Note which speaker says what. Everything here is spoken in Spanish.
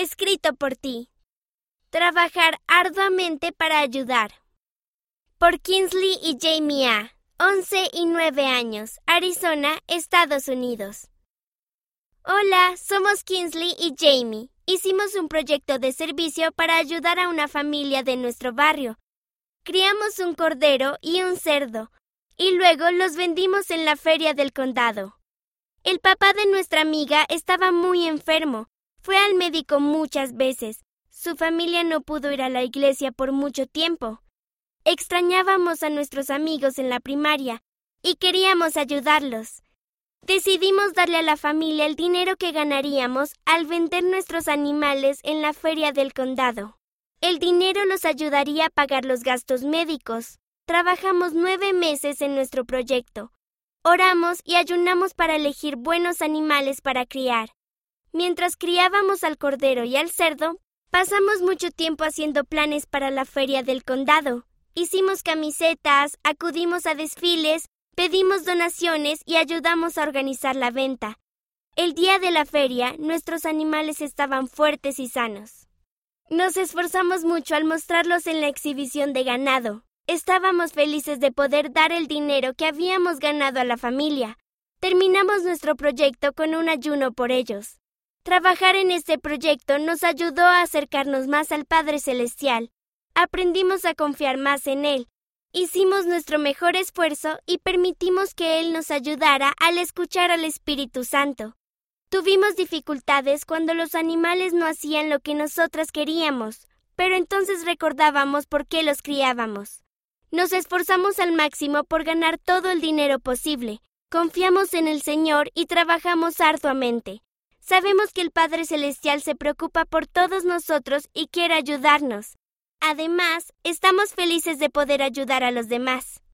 Speaker 1: escrito por ti. Trabajar arduamente para ayudar. Por Kingsley y Jamie A. 11 y 9 años, Arizona, Estados Unidos. Hola, somos Kingsley y Jamie. Hicimos un proyecto de servicio para ayudar a una familia de nuestro barrio. Criamos un cordero y un cerdo, y luego los vendimos en la feria del condado. El papá de nuestra amiga estaba muy enfermo. Fue al médico muchas veces. Su familia no pudo ir a la iglesia por mucho tiempo. Extrañábamos a nuestros amigos en la primaria y queríamos ayudarlos. Decidimos darle a la familia el dinero que ganaríamos al vender nuestros animales en la feria del condado. El dinero los ayudaría a pagar los gastos médicos. Trabajamos nueve meses en nuestro proyecto. Oramos y ayunamos para elegir buenos animales para criar. Mientras criábamos al cordero y al cerdo, pasamos mucho tiempo haciendo planes para la feria del condado. Hicimos camisetas, acudimos a desfiles, pedimos donaciones y ayudamos a organizar la venta. El día de la feria, nuestros animales estaban fuertes y sanos. Nos esforzamos mucho al mostrarlos en la exhibición de ganado. Estábamos felices de poder dar el dinero que habíamos ganado a la familia. Terminamos nuestro proyecto con un ayuno por ellos. Trabajar en este proyecto nos ayudó a acercarnos más al Padre Celestial. Aprendimos a confiar más en Él. Hicimos nuestro mejor esfuerzo y permitimos que Él nos ayudara al escuchar al Espíritu Santo. Tuvimos dificultades cuando los animales no hacían lo que nosotras queríamos, pero entonces recordábamos por qué los criábamos. Nos esforzamos al máximo por ganar todo el dinero posible. Confiamos en el Señor y trabajamos arduamente. Sabemos que el Padre Celestial se preocupa por todos nosotros y quiere ayudarnos. Además, estamos felices de poder ayudar a los demás.